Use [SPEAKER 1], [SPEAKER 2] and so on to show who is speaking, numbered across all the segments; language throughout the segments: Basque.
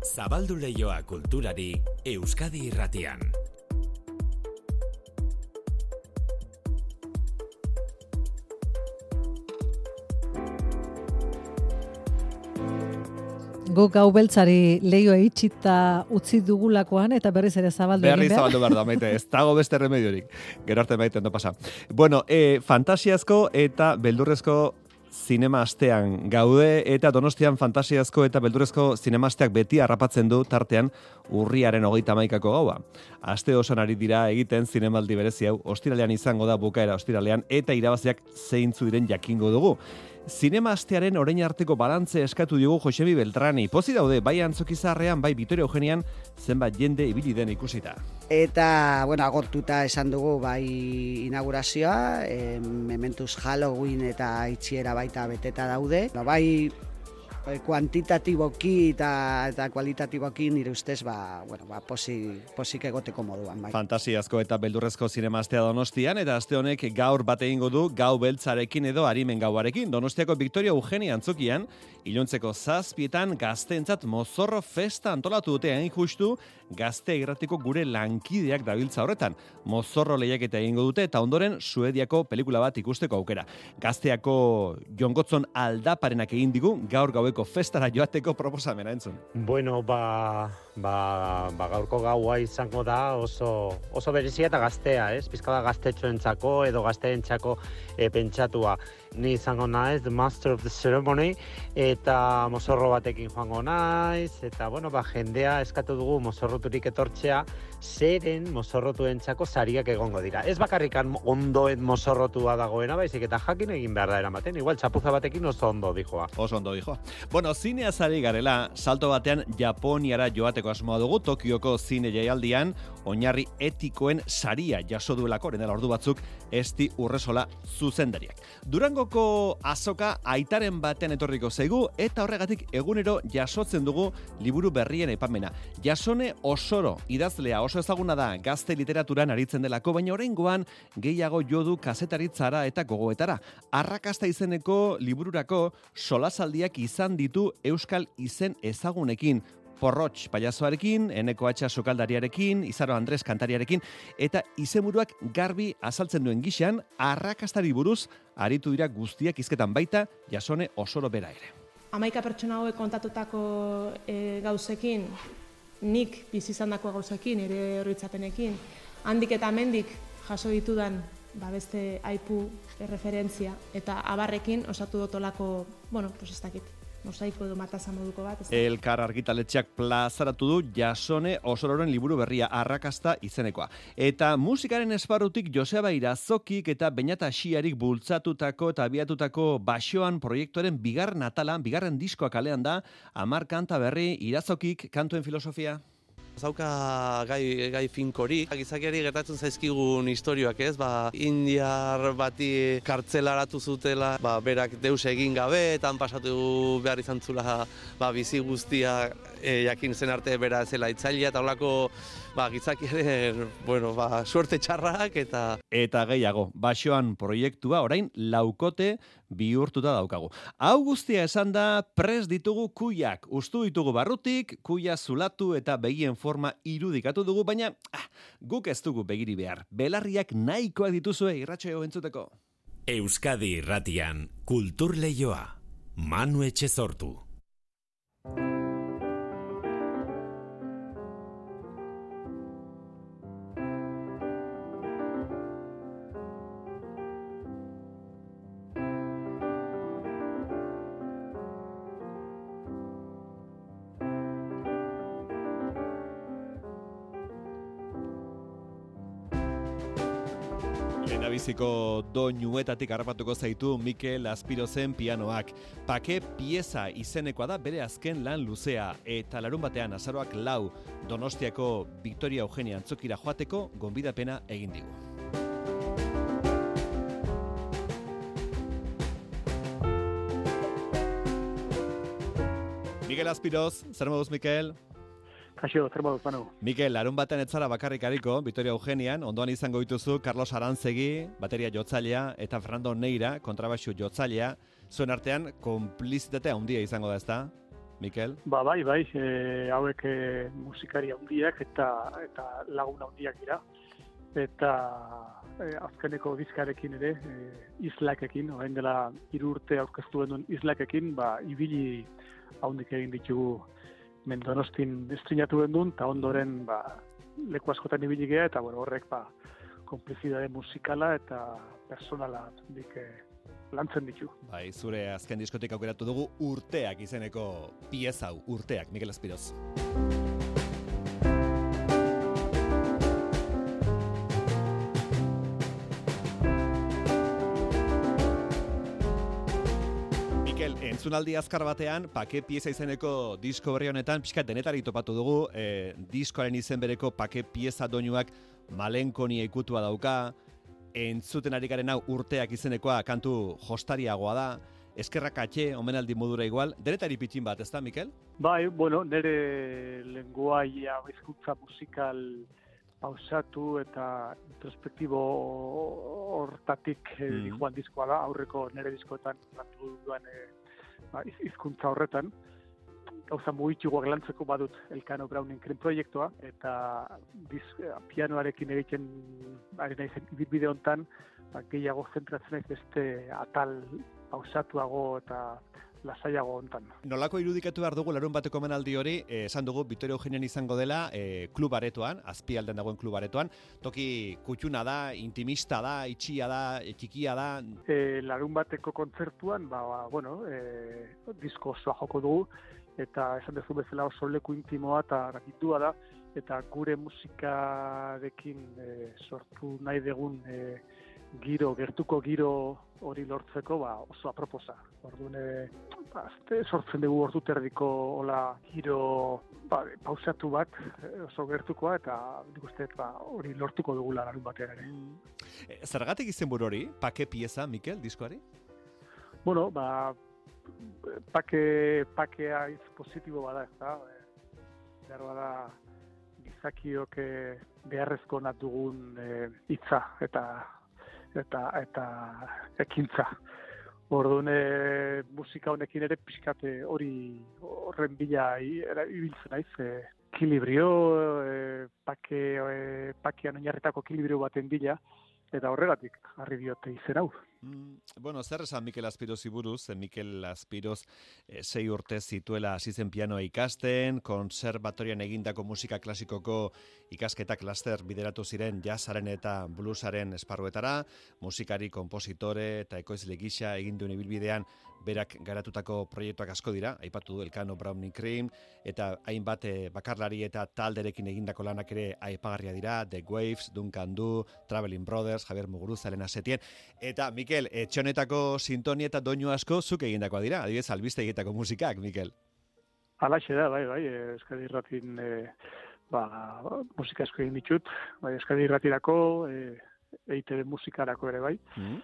[SPEAKER 1] Zabaldu leioa kulturari Euskadi irratian.
[SPEAKER 2] Guk gau beltzari leio itxita utzi dugulakoan eta berriz ere zabaldu
[SPEAKER 3] Berri
[SPEAKER 2] egin behar.
[SPEAKER 3] zabaldu behar da, maite, ez dago beste remediorik. Gero arte maite, pasa. Bueno, e, fantasiazko eta beldurrezko zinema astean gaude eta donostian fantasiazko eta beldurrezko zinema asteak beti harrapatzen du tartean urriaren hogeita maikako gaua. Aste osoan ari dira egiten zinemaldi berezi hau ostiralean izango da bukaera ostiralean eta irabaziak zeintzu diren jakingo dugu. Zinema astearen orain arteko balantze eskatu diogu Josemi Beltrani. Pozi daude, bai antzokizarrean, bai Vitoria Eugenian, zenbat jende ibili den ikusita.
[SPEAKER 4] Eta, bueno, agortuta esan dugu bai inaugurazioa, e, mementuz Halloween eta itxiera baita beteta daude. No, bai kuantitatiboki eta, eta kualitatiboki nire ustez, ba, bueno, ba, posi, posik egoteko moduan. Bai.
[SPEAKER 3] Fantasiazko eta beldurrezko zinema astea donostian, eta aste honek gaur bat egingo du gau beltzarekin edo harimen gauarekin. Donostiako Victoria Eugenia antzokian, iluntzeko zazpietan gazteentzat mozorro festa antolatu dute hain justu gazte irratiko gure lankideak dabiltza horretan. Mozorro lehiaketa egingo dute eta ondoren Suediako pelikula bat ikusteko aukera. Gazteako jongotzon aldaparenak egin digu gaur gaueko festara joateko proposamena entzun.
[SPEAKER 5] Bueno, ba, ba, ba gaurko gaua izango da oso, oso berezia eta gaztea, ez? Bizkada gaztetxoentzako edo gazteentzako e, pentsatua. Ni izango naiz, the master of the ceremony, eta mozorro batekin joango naiz, eta bueno, ba, jendea eskatu dugu mozorroturik etortzea, zeren mozorrotuentzako sariak egongo dira. Ez bakarrikan ondoen mozorrotua dagoena, baizik eta jakin egin behar da eramaten. Igual txapuza batekin oso ondo dijoa.
[SPEAKER 3] Oso ondo dijo. Bueno, zinea zari garela, salto batean Japoniara joateko asmoa dugu Tokioko zine jaialdian, oinarri etikoen saria jaso duelako, dela ordu batzuk, esti urresola zuzendariak. Durangoko azoka aitaren batean etorriko zaigu, eta horregatik egunero jasotzen dugu liburu berrien epamena. Jasone Osoro, idazlea oso ezaguna da gazte literaturan aritzen delako, baina oraingoan gehiago jodu kazetaritzara eta gogoetara. Arrakasta izeneko libururako solasaldiak izan ditu euskal izen ezagunekin. Porrotx payasoarekin, Eneko Atxa sokaldariarekin, Izaro Andres kantariarekin, eta izenburuak garbi azaltzen duen gixan, arrakastari buruz aritu dira guztiak izketan baita, jasone osoro bera ere.
[SPEAKER 6] Amaika pertsona hauek kontatutako e, gauzekin, nik bizi izandako gauzekin, ere horritzapenekin, handik eta hemendik jaso ditudan ba beste aipu erreferentzia eta abarrekin osatu dotolako, bueno, pues ez dakit, mosaiko edo mataza moduko bat. Ez.
[SPEAKER 3] Elkar argitaletxeak plazaratu du jasone osororen liburu berria arrakasta izenekoa. Eta musikaren esparrutik Joseba Irazokik eta Beñata Xiarik bultzatutako eta abiatutako basoan proiektuaren bigarren atalan, bigarren diskoa kalean da, amar kanta berri Irazokik kantuen filosofia.
[SPEAKER 7] Zauka gai, gai finkorik, gizakiari gertatzen zaizkigun istorioak ez, ba, indiar bati kartzelaratu zutela, ba, berak deus egin gabe, eta pasatu behar izan zula ba, bizi guztia e, jakin zen arte bera zela itzailea, eta holako ba, gizakiaren, bueno, ba, suerte txarrak, eta
[SPEAKER 3] Eta gehiago, basoan proiektua orain laukote bihurtuta daukagu. Hau guztia esan da pres ditugu kuiak. Ustu ditugu barrutik, kuia zulatu eta begien forma irudikatu dugu, baina ah, guk ez dugu begiri behar. Belarriak nahikoak dituzue irratxeo entzuteko.
[SPEAKER 1] Euskadi irratian kultur leioa. Manu Etxezortu.
[SPEAKER 3] Lehendabiziko doinuetatik harrapatuko zaitu Mikel Aspirozen pianoak. Pake pieza izenekoa da bere azken lan luzea eta larun batean azaroak lau Donostiako Victoria Eugenia antzokira joateko gonbidapena egin digu. Mikel Aspiroz, zer moduz Mikel?
[SPEAKER 8] Kaixo, zer moduz, Manu?
[SPEAKER 3] Mikel, larun batean etzara bakarrik ariko, Vitoria Eugenian, ondoan izango dituzu Carlos Arantzegi, bateria jotzailea, eta Fernando Neira, kontrabaxu jotzailea, zuen artean, konplizitatea handia izango da, ezta? Mikel?
[SPEAKER 8] Ba, bai, bai, e, hauek e, musikari handiak eta eta lagun handiak dira. Eta e, azkeneko diskarekin ere, e, islakekin, orain dela hiru urte aurkeztu duen islakekin, ba, ibili haundik egin ditugu mendonostin estrinatu duen eta ondoren ba, leku askotan ibili gea, eta bueno, horrek ba, konplizidade musikala eta personala dik, eh, lantzen ditu.
[SPEAKER 3] Bai, zure azken diskotik aukeratu dugu urteak izeneko pieza hau, urteak, Mikel Espiroz. Entzunaldi azkar batean, pake pieza izeneko disko berri honetan, pixka denetari topatu dugu, e, diskoaren izen bereko pake pieza doinuak malenkonia ikutua dauka, entzuten ari garen hau urteak izenekoa kantu jostariagoa da, eskerrak atxe, omenaldi modura igual, denetari pitxin bat, ez da, Mikel?
[SPEAKER 8] Bai, bueno, nire lenguaia bizkutza musikal pausatu eta introspektibo hortatik mm. joan diskoa da, aurreko nire diskoetan kantu duan e, ba, izkuntza horretan. Gauza mugitxugoak lantzeko badut Elkano Browning kren proiektua, eta diz, pianoarekin egiten ari naizen bide hontan, ba, gehiago zentratzen naiz beste atal pausatuago eta lasaiago hontan.
[SPEAKER 3] Nolako irudikatu behar dugu larun bateko menaldi hori, eh, esan dugu Vitorio Eugenian izango dela eh, klub aretoan, azpialden dagoen klub aretoan, toki kutxuna da, intimista da, itxia da, e, txikia da.
[SPEAKER 8] E, larun bateko kontzertuan, ba, ba bueno, e, disko osoa joko dugu, eta esan dezu bezala oso leku intimoa eta rakitua da, eta gure musikarekin e, sortu nahi degun e, giro, gertuko giro hori lortzeko ba, oso aproposa. Orduan, e, ba, sortzen dugu ordu terdiko hola giro ba, pausatu bat e, oso gertukoa eta nik uste ba, hori lortuko dugu larun batean ere.
[SPEAKER 3] E, zergatik izen hori, pake pieza, Mikel, diskoari?
[SPEAKER 8] Bueno, ba, pake, pakea iz positibo bada, ez da? E, behar bada, gizakiok beharrezko nat dugun e, hitza eta eta eta ekintza. Orduan e, musika honekin ere pixkate hori horren bila ibiltzen naiz, e, ekilibrio, e, pake, e, pakean oinarretako ekilibrio baten bila, eta horregatik harri diote izen hau.
[SPEAKER 3] Mm, bueno, zer esan Mikel Aspiroz iburuz, Mikel Aspiroz e, sei urte zituela hasizen pianoa ikasten, konservatorian egindako musika klasikoko ikasketak laster bideratu ziren jazzaren eta bluesaren esparruetara, musikari, kompositore eta ekoizle gisa egin duen ibilbidean berak garatutako proiektuak asko dira, aipatu du Elkano Browning Cream, eta hainbat e, bakarlari eta talderekin egindako lanak ere aipagarria dira, The Waves, Duncan Du, Traveling Brothers, Javier Muguruza, Elena Setien, eta Mikel etxonetako sintonia eta doinu asko zuk egindakoa dira, adibidez albiste egitako musikak, Mikel.
[SPEAKER 8] Alaxe da, bai, bai, eskadi irratin e, ba, musika asko egin ditut, bai, eskadi irratirako, e, EITB musikarako ere, bai. Mm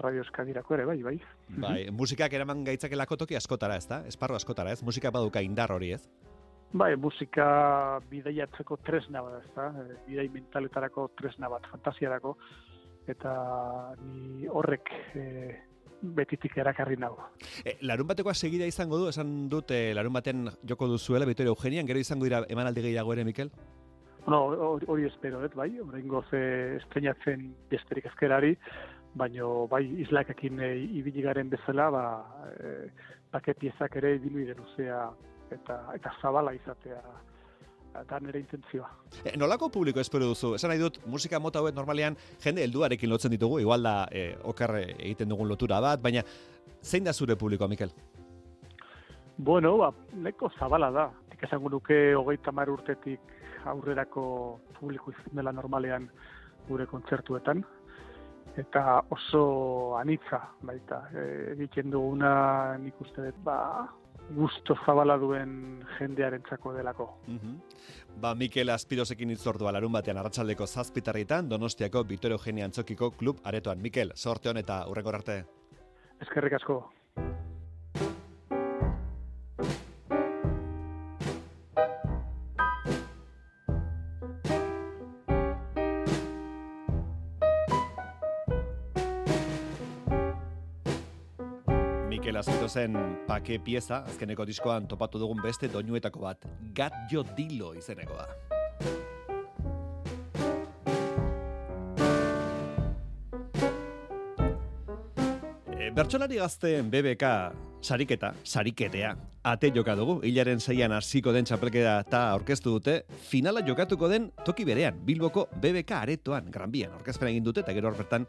[SPEAKER 8] Radio Eskadirako ere, bai, bai.
[SPEAKER 3] Bai, musikak eraman gaitzakelako toki askotara, ez da? Esparro askotara, ez? Musika baduka indar hori, ez?
[SPEAKER 8] Bai, musika bidaiatzeko tresna bat, ez da? E, bidai mentaletarako tresna bat, fantasiarako eta ni horrek e, betitik erakarri nago.
[SPEAKER 3] E, larun batekoa segida izango du, esan dut e, larun baten joko duzuela, Vitoria Eugenian, gero izango dira emanaldi gehiago ere, Mikel?
[SPEAKER 8] No, hori espero, et, bai, horrengo ze estrenatzen besterik ezkerari, baino bai islakekin e, ibili garen bezala, ba, e, piezak ere ibilu luzea eta, eta zabala izatea da nire intentzioa.
[SPEAKER 3] E, nolako publiko espero duzu? Esan nahi dut, musika mota hauek normalean jende helduarekin lotzen ditugu, igual da e, oker egiten dugun lotura bat, baina zein da zure publikoa, Mikel?
[SPEAKER 8] Bueno, ba, neko zabala da. Tik esango nuke hogeita mar urtetik aurrerako publiko izan dela normalean gure kontzertuetan. Eta oso anitza, baita. E, egiten duguna nik uste dut, ba, gusto zabala duen jendearentzako delako.
[SPEAKER 3] Mm Ba, Mikel Aspirosekin itzordua larun batean arratsaldeko zazpitarritan, Donostiako Vittorio Eugenia Antzokiko klub aretoan. Mikel, sorte hon eta urreko arte.
[SPEAKER 8] Eskerrik asko.
[SPEAKER 3] Mikel Azpito zen pake pieza, azkeneko diskoan topatu dugun beste doinuetako bat, Gat Jo Dilo izenekoa. Bertsolari gazteen BBK sariketa, sariketea, ate joka dugu, hilaren zeian hasiko den txapelketa eta aurkeztu dute, finala jokatuko den toki berean, Bilboko BBK aretoan, Granbian, orkezpena egin dute, eta gero horretan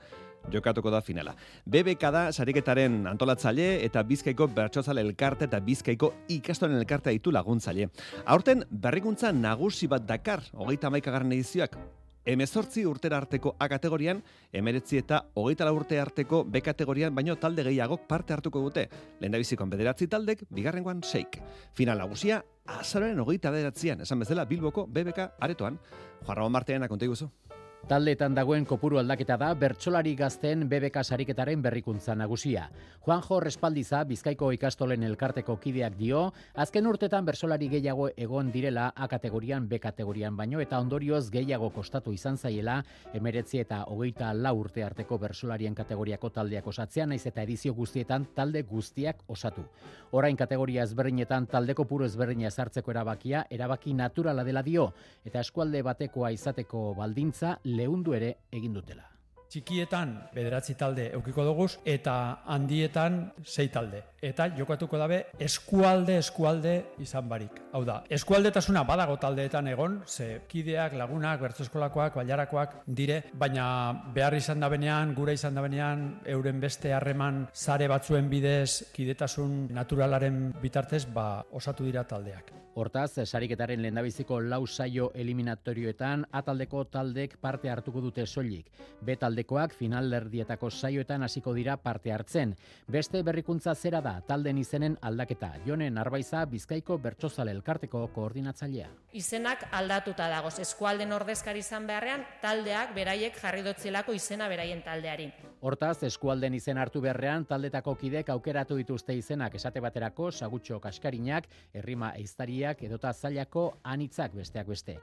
[SPEAKER 3] jokatuko da finala. BBK da sariketaren antolatzaile eta Bizkaiko bertsozale elkarte eta Bizkaiko ikastoren elkartea ditu laguntzaile. Aurten berrikuntza nagusi bat dakar, hogeita maikagarren edizioak, emezortzi urtera arteko A kategorian, emeretzi eta hogeita urte arteko B kategorian, baino talde gehiagok parte hartuko dute. Lehendabizikoan bederatzi taldek, bigarrengoan seik. Final nagusia, azararen hogeita bederatzian, esan bezala Bilboko BBK aretoan. Juan Ramon Martean, akonte guzu.
[SPEAKER 9] Taldeetan dagoen kopuru aldaketa da bertsolari gazten BBK sariketaren berrikuntza nagusia. Juanjo Respaldiza Bizkaiko ikastolen elkarteko kideak dio, azken urtetan bertsolari gehiago egon direla A kategorian B kategorian baino eta ondorioz gehiago kostatu izan zaiela emeretzi eta hogeita lau urte arteko bersolarien kategoriako taldeak osatzea naiz eta edizio guztietan talde guztiak osatu. Orain kategoria ezberdinetan taldeko puro ezberdina ezartzeko erabakia erabaki naturala dela dio eta eskualde batekoa izateko baldintza lehundu ere egin dutela.
[SPEAKER 10] Txikietan bederatzi talde eukiko duguz eta handietan sei talde. Eta jokatuko dabe eskualde eskualde izan barik. Hau da, eskualdetasuna badago taldeetan egon, ze kideak, lagunak, bertzeskolakoak, bailarakoak dire, baina behar izan da benean, gura izan da benean, euren beste harreman sare batzuen bidez, kidetasun naturalaren bitartez, ba, osatu dira taldeak.
[SPEAKER 9] Hortaz, sariketaren lehendabiziko lau saio eliminatorioetan ataldeko taldek parte hartuko dute soilik. B taldekoak finalerdietako saioetan hasiko dira parte hartzen. Beste berrikuntza zera da talden izenen aldaketa. Jonen Arbaiza Bizkaiko Bertsozale elkarteko koordinatzailea.
[SPEAKER 11] Izenak aldatuta dagoz. Eskualden ordezkari izan beharrean taldeak beraiek jarri dotzelako izena beraien taldeari.
[SPEAKER 9] Hortaz, eskualden izen hartu beharrean taldetako kidek aukeratu dituzte izenak esate baterako sagutxo kaskarinak, herrima eiztariak edota zailako anitzak besteak beste.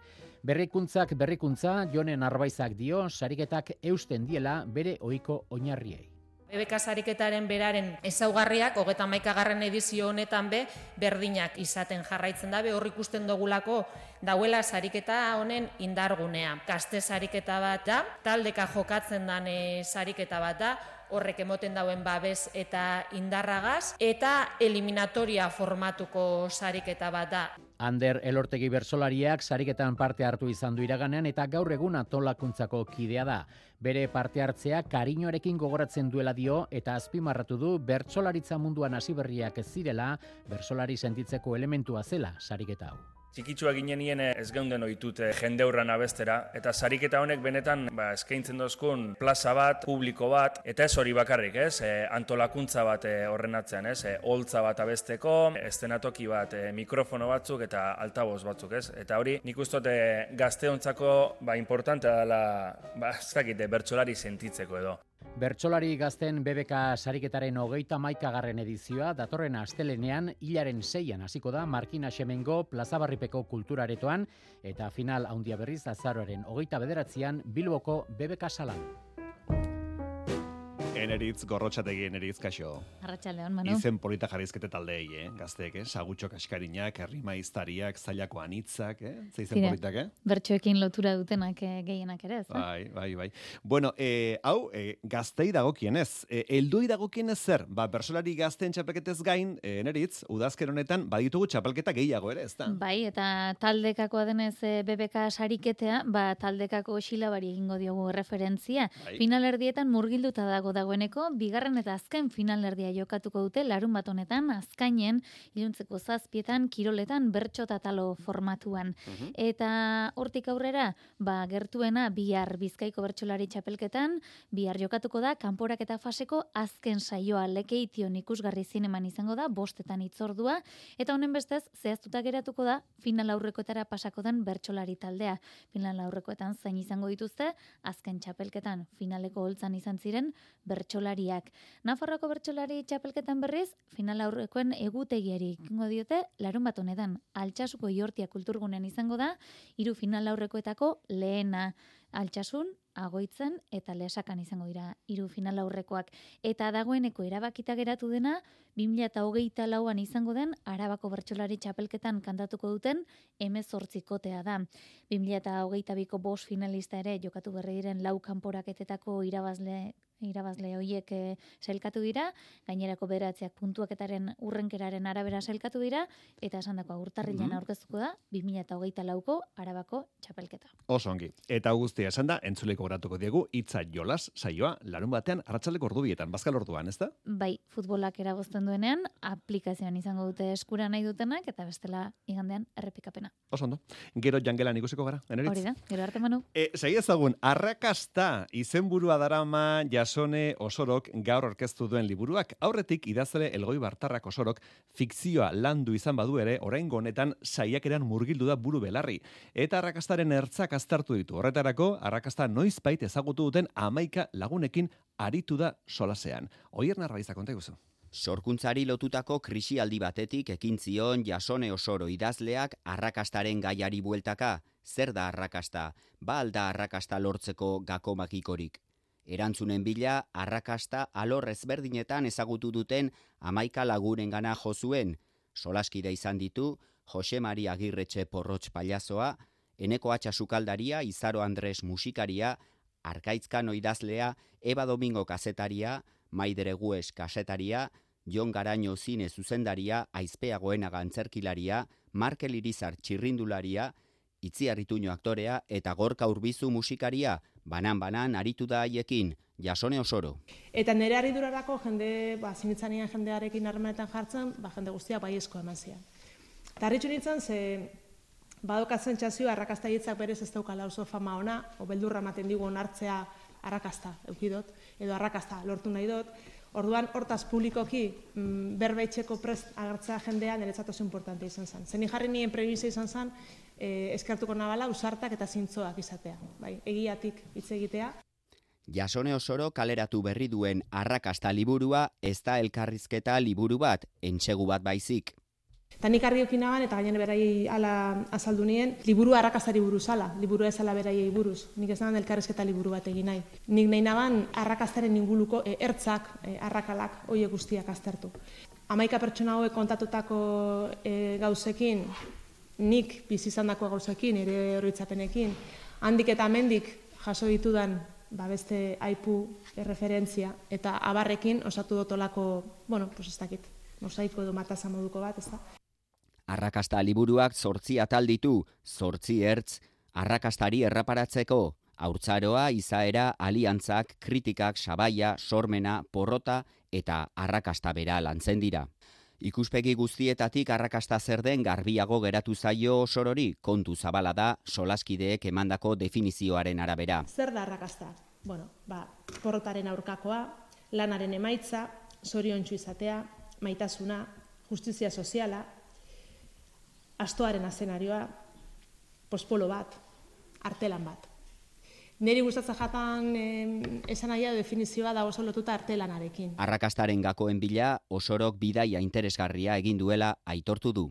[SPEAKER 9] Berrikuntzak berrikuntza Jonen Arbaizak dio sariketak eusten diela bere ohiko oinarriei.
[SPEAKER 11] BBK sariketaren beraren ezaugarriak, hogeta maikagarren edizio honetan be, berdinak izaten jarraitzen dabe, hor ikusten dugulako dauela sariketa honen indargunea. Gazte sariketa bat da, taldeka jokatzen dan e, sariketa bat da, horrek emoten dauen babes eta indarragaz, eta eliminatoria formatuko sariketa bat da.
[SPEAKER 9] Ander elortegi bersolariak sariketan parte hartu izan du iraganean eta gaur egun atolakuntzako kidea da. Bere parte hartzea kariñoarekin gogoratzen duela dio eta azpimarratu du bertsolaritza munduan hasi berriak ez zirela bersolari sentitzeko elementua zela sariketa hau.
[SPEAKER 12] Txikitsua ginen nien ez geunden oitut jende hurran abestera, eta sariketa honek benetan ba, eskaintzen dozkun plaza bat, publiko bat, eta ez hori bakarrik, ez? E, antolakuntza bat e, horren atzean, ez? E, holtza bat abesteko, estenatoki bat, e, mikrofono batzuk eta altaboz batzuk, ez? Eta hori nik ustote gazteontzako ba, importantea dela, ba, ez dakite, bertsolari sentitzeko edo.
[SPEAKER 9] Bertsolari gazten BBK sariketaren hogeita maikagarren edizioa datorren astelenean hilaren seian hasiko da Markina Xemengo plazabarripeko kulturaretoan eta final haundia berriz azaroaren hogeita bederatzean Bilboko BBK salan.
[SPEAKER 3] Eneritz, gorrotxategi eneritz, kaixo.
[SPEAKER 13] Arratxaldeon, Manu.
[SPEAKER 3] Izen polita jarrizkete taldei, eh? Gazteek, eh? Sagutxo kaskarinak, herrima iztariak, zailako anitzak, eh? Zeizen
[SPEAKER 13] Tira,
[SPEAKER 3] politak, eh?
[SPEAKER 13] Bertxoekin lotura dutenak eh, gehienak ere, ez? eh?
[SPEAKER 3] Bai, bai, bai. Bueno, eh, hau, eh, gaztei dagokienez. Eh, eldui dagokienez zer? Ba, bersolari gazten txapelketez gain, eh, eneritz, udazker honetan, baditugu txapelketa gehiago ere, ez da?
[SPEAKER 13] Bai, eta taldekakoa denez eh, BBK sariketea, ba, taldekako xilabari egingo diogu referentzia.
[SPEAKER 3] Bai.
[SPEAKER 13] Finalerdietan murgilduta dago dagoeneko, bigarren eta azken finalerdia jokatuko dute larun bat honetan, azkainen, iluntzeko zazpietan, kiroletan, bertxo talo formatuan. Eta hortik aurrera, ba, gertuena bihar bizkaiko bertsolari txapelketan, bihar jokatuko da, kanporak eta faseko azken saioa lekeition ikusgarri zineman izango da, bostetan itzordua, eta honen bestez, zehaztuta geratuko da, final aurrekoetara pasako den bertsolari taldea. Final aurrekoetan zain izango dituzte, azken txapelketan finaleko holtzan izan ziren bertsolariak. Nafarroko bertsolari txapelketan berriz, final aurrekoen egutegiari ikingo diote, larun bat honetan, altxasuko iortia kulturgunean izango da, hiru final aurrekoetako lehena altxasun agoitzen eta lesakan izango dira hiru final aurrekoak. Eta dagoeneko erabakita geratu dena, 2008 lauan izango den Arabako Bertxolari txapelketan kantatuko duten emezortzikotea da. 2008 biko bos finalista ere jokatu berri diren lau kanporaketetako irabazle irabazle hoiek e, sailkatu dira, gainerako beratzeak puntuaketaren urrenkeraren arabera sailkatu dira, eta esan dako urtarrilean mm aurkeztuko da, 2008 lauko arabako txapelketa.
[SPEAKER 3] Oso ongi. Eta guztia esan da, entzuleko gratuko diegu, itza jolas, saioa, larun batean, arratsaleko ordubietan, bazkal orduan, ez da?
[SPEAKER 13] Bai, futbolak eragozten duenean, aplikazioan izango dute eskura nahi dutenak, eta bestela igandean errepikapena.
[SPEAKER 3] Oso ondo. Gero jangelan ikusiko gara, eneritz?
[SPEAKER 13] Hori da, gero arte manu.
[SPEAKER 3] E, segi ezagun, arrakasta, izenburua darama jasone osorok gaur orkestu duen liburuak, aurretik idazle elgoi bartarrak osorok fikzioa landu izan badu ere, orain honetan saiakeran murgildu da buru belarri. Eta arrakastaren ertzak aztertu ditu. Horretarako, arrakasta noizbait ezagutu duten amaika lagunekin aritu da solasean. Oier narraiza konta iguzu.
[SPEAKER 14] Sorkuntzari lotutako krisialdi batetik ekin zion jasone osoro idazleak arrakastaren gaiari bueltaka. Zer da arrakasta? Ba alda arrakasta lortzeko gako magikorik. Erantzunen bila, arrakasta alor ezberdinetan ezagutu duten amaika laguren gana jozuen. Solaskide izan ditu, Jose Maria Agirretxe porrotx paliazoa, Eneko Atxa Sukaldaria, Izaro Andres musikaria, Arkaitzkano idazlea, Eba Domingo kazetaria, Maidere Gues kasetaria, Jon Garaño zine zuzendaria, Aizpeagoena gantzerkilaria, Markel Irizar txirrindularia, Itziarrituño aktorea eta Gorka Urbizu musikaria, banan-banan aritu da haiekin, jasone osoro.
[SPEAKER 6] Eta nire harridurarako jende, ba, zinitzanian jendearekin harremanetan jartzen, ba, jende guztia baiezko eman zian. Eta harritxu nintzen, ze badokatzen txazio, arrakasta hitzak berez ez daukala oso fama ona, o beldurra ematen digu onartzea arrakasta eukidot, edo arrakasta lortu nahi dut, Orduan, hortaz publikoki mm, berbaitxeko prest agertzea jendean niretzat oso importante izan zen. Zeni jarri nien prebizia izan zen, e, eskertuko nabala, usartak eta zintzoak izatea. Bai, egiatik hitz egitea.
[SPEAKER 14] Jasone osoro kaleratu berri duen arrakasta liburua ez da elkarrizketa liburu bat, entxegu bat baizik.
[SPEAKER 6] Eta nik argi naban, eta gainen berai ala azaldu nien, liburu arrakastari buruz ala, liburu ez ala beraiei buruz. Nik ez naban elkarrezketa liburu bat egin nahi. Nik nahi naban arrakastaren inguluko e, ertzak, e, arrakalak, oie guztiak aztertu. Amaika pertsona hauek kontatutako e, gauzekin, nik bizizandako gauzekin, ere horretzapenekin, handik eta mendik jaso ditudan ba beste aipu erreferentzia eta abarrekin osatu dotolako, bueno, pues ez dakit, mosaiko edo mataza moduko bat, ez da?
[SPEAKER 14] Arrakasta liburuak zortzi atal ditu, zortzi ertz, arrakastari erraparatzeko, haurtzaroa, izaera, aliantzak, kritikak, sabaia, sormena, porrota eta arrakasta bera lantzen dira. Ikuspegi guztietatik arrakasta zer den garbiago geratu zaio sorori, kontu zabala da solaskideek emandako definizioaren arabera.
[SPEAKER 6] Zer da arrakasta? Bueno, ba, porrotaren aurkakoa, lanaren emaitza, zoriontsu izatea, maitasuna, justizia soziala, astoaren azenarioa, pospolo bat, artelan bat. Neri gustatzen jatan eh, esan aia definizioa da oso lotuta artelanarekin.
[SPEAKER 14] Arrakastaren gakoen bila, osorok bidaia interesgarria egin duela aitortu du.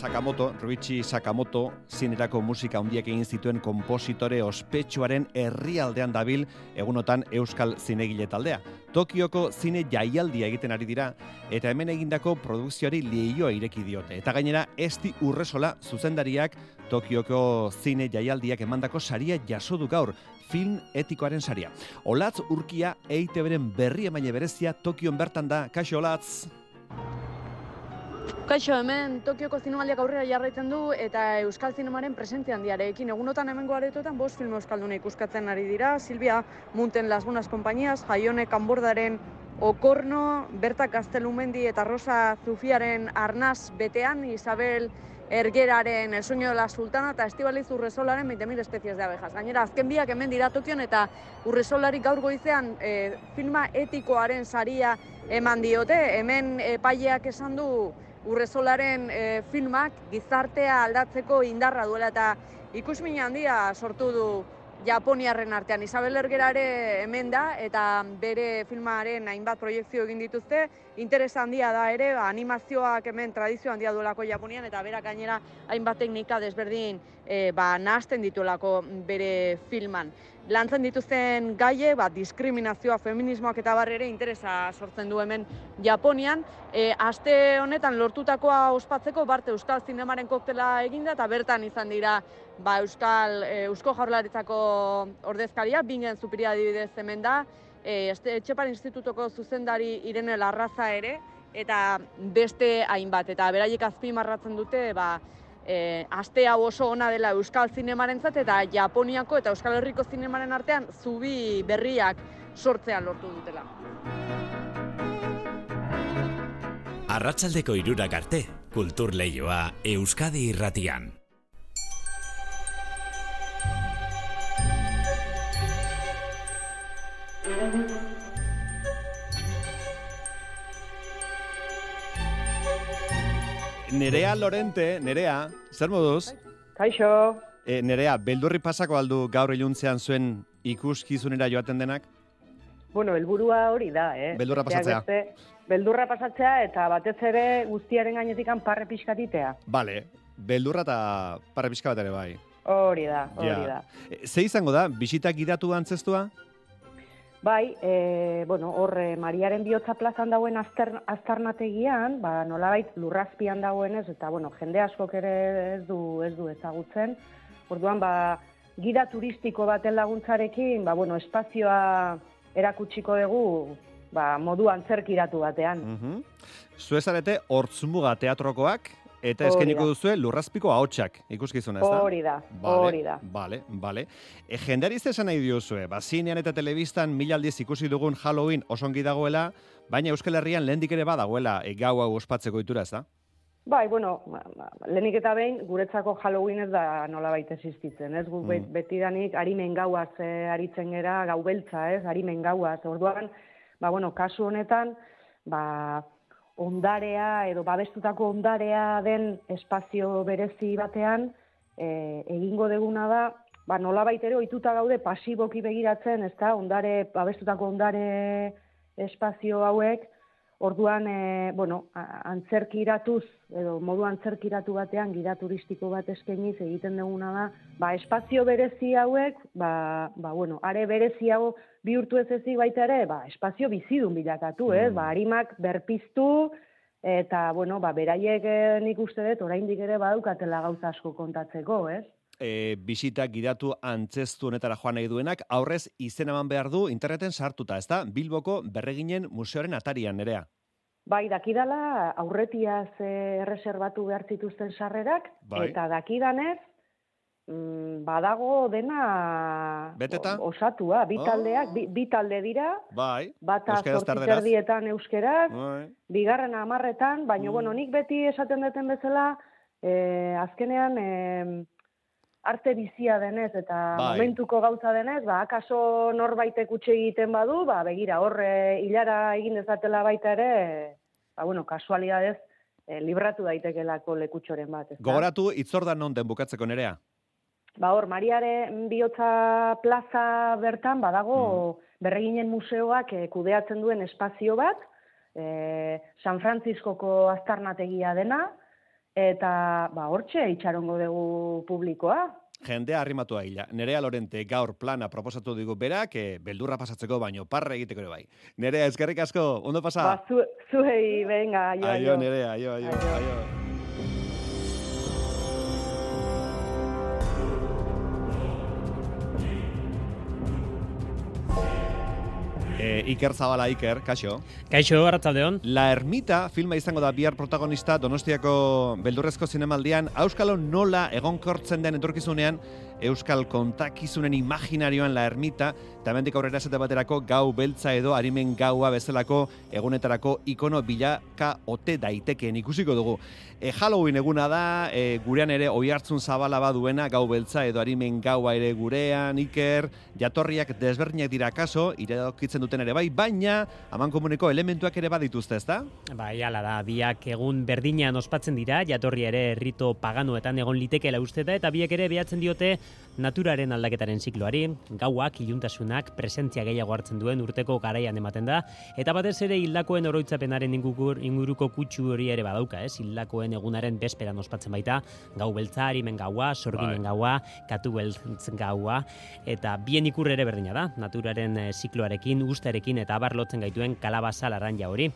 [SPEAKER 3] Sakamoto, Ruichi Sakamoto, zinerako musika handiak egin zituen kompositore ospetsuaren herrialdean dabil egunotan Euskal Zinegile taldea. Tokioko zine jaialdia egiten ari dira eta hemen egindako produkzioari lehioa ireki diote. Eta gainera, esti urresola zuzendariak Tokioko zine jaialdiak emandako saria jaso du gaur, film etikoaren saria. Olatz urkia EITB-ren berri emaile berezia Tokion bertan da. Kaixo Olatz!
[SPEAKER 15] Kaixo, hemen Tokioko zinemaldiak aurrera jarraitzen du eta Euskal Zinemaren presentzia handiarekin. Egunotan hemen goaretoetan bost film euskalduna ikuskatzen ari dira. Silvia Munten Las Buenas Compañías, Jaione Kanbordaren Okorno, Berta Castelumendi eta Rosa Zufiaren Arnaz Betean, Isabel Ergeraren El sueño de la sultana eta Estibaliz Urresolaren 20.000 espezies de abejas. Gainera, azken biak hemen dira Tokion eta Urresolari gaur goizean e, filma etikoaren saria eman diote. Hemen epaileak esan du urrezolaren e, filmak gizartea aldatzeko indarra duela eta ikusmin handia sortu du Japoniarren artean. Isabel Ergerare hemen da eta bere filmaren hainbat proiektzio egin dituzte. Interes handia da ere, ba, animazioak hemen tradizio handia duelako Japonian eta berak gainera hainbat teknika desberdin e, ba, nahazten dituelako bere filman lantzen dituzten gaie, ba, diskriminazioa, feminismoak eta barre ere interesa sortzen du hemen Japonian. E, aste honetan lortutakoa ospatzeko Barte Euskal Zinemaren koktela eginda eta bertan izan dira ba, Euskal e, Eusko Jaurlaritzako ordezkaria, bingen zupiria adibidez hemen da, e, Etxepar Institutoko zuzendari Irene Larraza ere, eta beste hainbat, eta beraiek azpimarratzen dute, ba, e, aste hau oso ona dela Euskal Zinemarentzat eta Japoniako eta Euskal Herriko Zinemaren artean zubi berriak sortzean lortu dutela.
[SPEAKER 1] Arratsaldeko irurak arte, kultur lehioa Euskadi irratian.
[SPEAKER 3] Nerea Lorente, Nerea, zer moduz?
[SPEAKER 16] Kaixo.
[SPEAKER 3] E, Nerea, beldurri pasako aldu gaur iluntzean zuen ikuskizunera joaten denak?
[SPEAKER 16] Bueno, helburua hori da, eh?
[SPEAKER 3] Beldurra pasatzea.
[SPEAKER 16] beldurra pasatzea eta batez ere guztiaren gainetikan parre pixkatitea.
[SPEAKER 3] Bale, beldurra eta parre pixka bat ere bai.
[SPEAKER 16] Hori da, hori
[SPEAKER 3] Ja.
[SPEAKER 16] da.
[SPEAKER 3] E, Ze izango da, bisitak gidatu antzestua?
[SPEAKER 16] Bai, e, bueno, hor e, Mariaren bihotza plazan dauen azter, aztarnategian, ba, nolabait lurrazpian dagoenez, eta bueno, jende askok ere ez du, ez du ezagutzen. Orduan, ba, gida turistiko baten laguntzarekin, ba, bueno, espazioa erakutsiko dugu, ba, modu antzerkiratu batean.
[SPEAKER 3] Mhm. Zuezarete hortzmuga teatrokoak, eta eskeniko duzue lurrazpiko ahotsak ikuskizuna, ez da?
[SPEAKER 16] Hori da, hori da.
[SPEAKER 3] Bale, bale. E, jendari esan nahi diozue, ba, zinean eta telebistan mila aldiz ikusi dugun Halloween osongi dagoela, baina Euskal Herrian lehendik ere badagoela e, gau hau ospatzeko itura, ez da?
[SPEAKER 16] Bai, bueno, ba, ba, lehenik eta behin, guretzako Halloween ez da nolabait existitzen, ez? Gu
[SPEAKER 3] Mm.
[SPEAKER 16] betidanik harimen gauaz eh, aritzen gera, gau beltza, ez? Harimen gauaz. Orduan, ba, bueno, kasu honetan, ba, ondarea edo babestutako ondarea den espazio berezi batean, e, egingo deguna da, ba, nolabait ere ohituta gaude pasiboki begiratzen, ezta? Ondare, babestutako ondare espazio hauek, Orduan, e, bueno, antzerkiratuz, edo modu antzerkiratu batean, gira turistiko bat eskainiz egiten duguna da, ba, espazio berezi hauek, ba, ba, bueno, are berezi hau bihurtu ez ezik baita ere, ba, espazio bizidun bilakatu, ez? Ba, harimak berpiztu, eta, bueno, ba, beraiek eh, nik uste dut, oraindik ere badukatela gauza asko kontatzeko, ez?
[SPEAKER 3] E, bisitak gidatu antzestu honetara joan nahi duenak, aurrez izen eman behar du interneten sartuta, ez da? Bilboko berreginen museoaren atarian, nerea.
[SPEAKER 16] Bai, dakidala aurretiaz eh, erreserbatu behar zituzten sarrerak,
[SPEAKER 3] Bai.
[SPEAKER 16] eta dakidanez, mm, badago dena
[SPEAKER 3] Beteta?
[SPEAKER 16] osatua, bi
[SPEAKER 3] Oh.
[SPEAKER 16] taldeak, bi, bi talde dira,
[SPEAKER 3] Bai.
[SPEAKER 16] bata
[SPEAKER 3] Euskaraz
[SPEAKER 16] zortzi
[SPEAKER 3] terderaz.
[SPEAKER 16] terdietan euskeraz,
[SPEAKER 3] Bai.
[SPEAKER 16] bigarren hamarretan, baina, bueno, nik beti esaten duten bezala, eh, azkenean, eh, arte bizia denez eta
[SPEAKER 3] Bai.
[SPEAKER 16] momentuko gauza denez, ba, akaso norbaitek utxe egiten badu, ba, begira, hor eh, hilara egin dezatela baita ere, ba, bueno, kasualidadez, eh, libratu daitekelako lekutxoren bat, ezta?
[SPEAKER 3] Gogoratu, itzordan non den bukatzeko nerea.
[SPEAKER 16] Ba, hor, Mariare bihotza plaza bertan, badago berreginen museoak eh, kudeatzen duen espazio bat, eh, San Frantziskoko aztarnategia dena, eta ba, hortxe itxarongo dugu publikoa.
[SPEAKER 3] Jendea arrimatua hila. Nerea Lorente gaur plana proposatu digu berak, e, beldurra pasatzeko baino parre egiteko ere bai. Nerea, eskerrik asko, ondo pasa?
[SPEAKER 16] Ba, zu, zuei, venga, aio,
[SPEAKER 3] aio,
[SPEAKER 16] aio.
[SPEAKER 3] Nerea, aio, aio, aio. E, Iker Zabala, Iker, kaixo.
[SPEAKER 17] Kaixo, arratzaldeon.
[SPEAKER 3] La Ermita filma izango da bihar protagonista Donostiako beldurrezko zinemaldian, Auskalo nola egonkortzen den etorkizunean Euskal kontakizunen imaginarioan la ermita, eta mendik aurrera esate baterako gau beltza edo harimen gaua bezalako egunetarako ikono bilaka ote daitekeen ikusiko dugu. E, Halloween eguna da, e, gurean ere oi hartzun zabala baduena, gau beltza edo harimen gaua ere gurean, iker, jatorriak desberdinak dira kaso, iradokitzen duten ere bai, baina aman komuneko elementuak ere badituzte, ezta?
[SPEAKER 17] Bai, ala da, biak egun berdinean ospatzen dira, jatorri ere rito paganoetan egon litekela uste da, eta biak ere behatzen diote naturaren aldaketaren zikloari, gauak, iluntasunak, presentzia gehiago hartzen duen urteko garaian ematen da, eta batez ere hildakoen oroitzapenaren ingukur, inguruko kutsu hori ere badauka, ez? Hildakoen egunaren besperan ospatzen baita, gau beltza, harimen gaua, sorginen
[SPEAKER 3] Bai.
[SPEAKER 17] gaua, katu beltz gaua, eta bien ikur ere berdina da, naturaren eh, zikloarekin, ustarekin eta abar lotzen gaituen kalabaza laranja hori.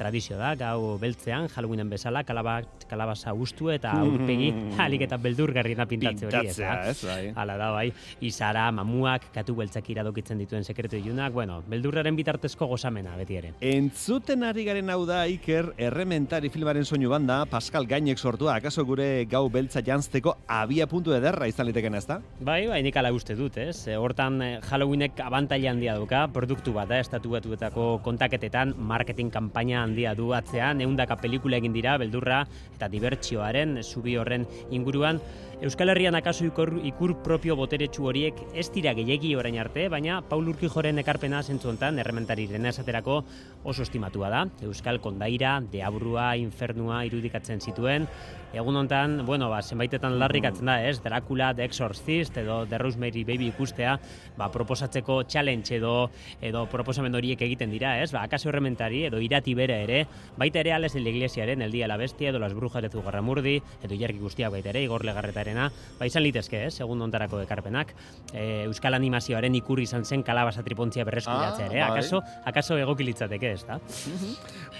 [SPEAKER 17] Tradizio da, gau beltzean, Halloweenen bezala, kalaba, kalabaza ustu eta aurpegi alik eta beldurgarriena pintatze hori, ez da?
[SPEAKER 3] Ez, bai.
[SPEAKER 17] Hala da, bai. Izara, mamuak, katu beltzak iradokitzen dituen sekretu ilunak, bueno, beldurraren bitartezko gozamena beti ere.
[SPEAKER 3] Entzuten ari garen hau da Iker errementari filmaren soinu banda Pascal Gainek sortua akaso gure gau beltza jantzteko abia puntu ederra izan liteken ez da?
[SPEAKER 17] Bai, bai, nik ala uste dut, ez? E, Hortan eh, Halloweenek abantaila handia duka, produktu bat da, estatu batuetako kontaketetan, marketing kanpaina handia du atzean, eundaka pelikula egin dira, beldurra eta dibertsioaren zubi horren inguruan. Euskal Herrian akaso ikur, ikur propio boteretsu horiek ez dira gehiegi orain arte, baina Paul Urkijoren ekarpena zentzu hontan errementariren esaterako oso estimatua da. Euskal kondaira, deabrua, infernua irudikatzen zituen. Egun hontan, bueno, ba, zenbaitetan larrikatzen da, ez? Dracula, The Exorcist edo The Rosemary Baby ikustea, ba, proposatzeko challenge edo edo proposamen horiek egiten dira, ez? Ba, akaso errementari edo irati bere ere, baita ere Ales de la Iglesiaren El Día de la Bestia edo Las Brujas de Zugarramurdi edo Ilargi guztiak baita ere Igor Legarretarena, ba, izan litezke, ez? Egun hontarako ekarpenak. E, Euskal animazioaren ikurri izan zen kalabasa tripontzia berreskuratzea ere.
[SPEAKER 3] Ah, bai.
[SPEAKER 17] Akaso, akaso egoki litzateke, ez da?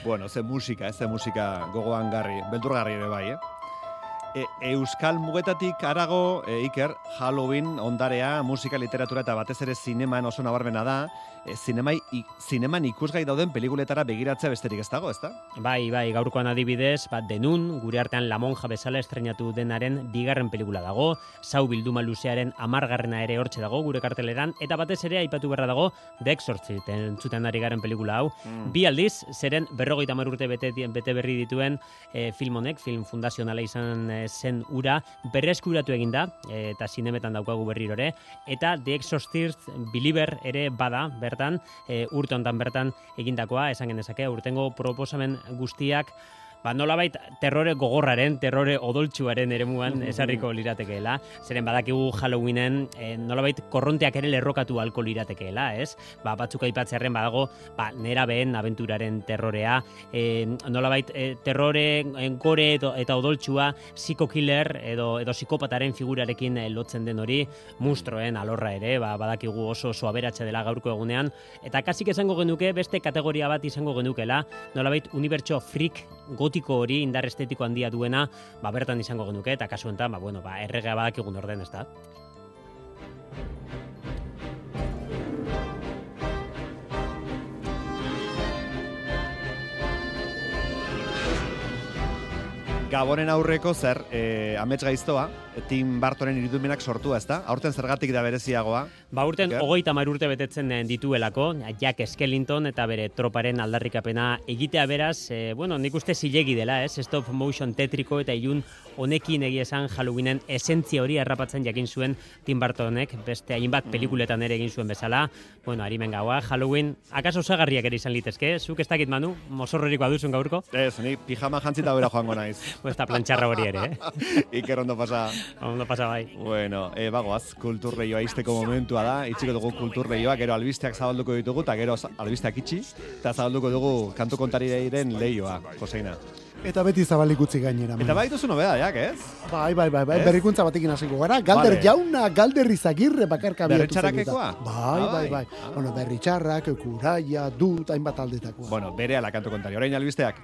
[SPEAKER 3] Bueno, ze musika, ez ze musika gogoan garri, beldurgarri ere bai, eh? E, Euskal mugetatik arago, e, Iker, Halloween, ondarea, musika, literatura eta batez ere zineman oso nabarmena da, e, zinemai, i, zineman ikusgai dauden pelikuletara begiratzea besterik ez dago, ezta?
[SPEAKER 17] Bai, bai, gaurkoan adibidez, bat denun, gure artean La Monja bezala estrenatu denaren bigarren pelikula dago, Zau bilduma luzearen amargarrena ere hortxe dago gure karteleran, eta batez ere aipatu berra dago The Exorcist, entzuten ari garen pelikula hau.
[SPEAKER 3] Mm.
[SPEAKER 17] Bi aldiz, zeren berrogeita hamar urte bete, bete berri dituen eh, film honek, film fundazionala izan eh, zen ura, berreskuratu egin da, eta zinemetan daukagu berriro ere, eta The Exorcist Believer ere bada, bertan, e, urte hontan bertan egindakoa, esan genezake, urtengo proposamen guztiak, ba, nolabait terrore gogorraren, terrore odoltsuaren eremuan esarriko liratekeela. Zeren badakigu Halloweenen e, nolabait korronteak ere lerrokatu alko liratekeela, ez? Ba, batzuk aipatzearen badago, ba, nera behen abenturaren terrorea, e, nolabait e, terrore, gore edo, eta odoltsua, psiko killer edo, edo psikopataren figurarekin lotzen den hori, mustroen alorra ere, ba, badakigu oso oso aberatsa dela gaurko egunean, eta kasik esango genuke beste kategoria bat izango genukela, nolabait unibertso freak gotiko hori indar estetiko handia duena, ba bertan izango genuke eta kasu honetan, ba bueno, ba erregea badakigun orden, ezta?
[SPEAKER 3] Gabonen aurreko zer, e, amets gaiztoa, Tim Bartonen irudumenak sortua, ezta? Aurten zergatik da bereziagoa?
[SPEAKER 17] Ba, urten,
[SPEAKER 3] Iker?
[SPEAKER 17] hogeita hamar urte betetzen eh, dituelako, Jack Skellington eta bere troparen aldarrikapena egitea beraz, e, bueno, nik uste zilegi dela, ez? Stop motion tetriko eta ilun honekin egia esan Halloweenen esentzia hori errapatzen jakin zuen Tim Burtonek, beste hainbat pelikuletan ere egin zuen bezala, bueno, harimen gaua, Halloween, akaso osagarriak ere izan litezke, zuk ez dakit manu, mozorrorik baduzun gaurko?
[SPEAKER 3] Ez, ni pijama jantzita bera joango naiz.
[SPEAKER 17] Eta plantxarra hori ere, eh?
[SPEAKER 3] Iker ondo pasa.
[SPEAKER 17] Ondo pasa bai.
[SPEAKER 3] Bueno, e, bagoaz, kulturleioa izteko momentua da, itxiko dugu kulturleioa, gero albisteak zabalduko ditugu, eta gero albisteak itxi, eta zabalduko dugu kantu kontarireiren leioa, Joseina.
[SPEAKER 18] Eta beti zabalik utzi gainera.
[SPEAKER 3] Eta bai duzu nobeda, jak, ez?
[SPEAKER 18] Bai, bai, bai, bai,
[SPEAKER 3] Ez?
[SPEAKER 18] berrikuntza batekin hasiko gara. Galder
[SPEAKER 3] Vale.
[SPEAKER 18] jauna, galder izagirre bakarka abiatu
[SPEAKER 3] Berritxarrakekoa?
[SPEAKER 18] zenduta. Bai, bai, bai. Bueno, berritxarrak, kuraia, dut, hainbat aldetakoa.
[SPEAKER 3] Bueno, bere ala kantu kontari. Orain albisteak.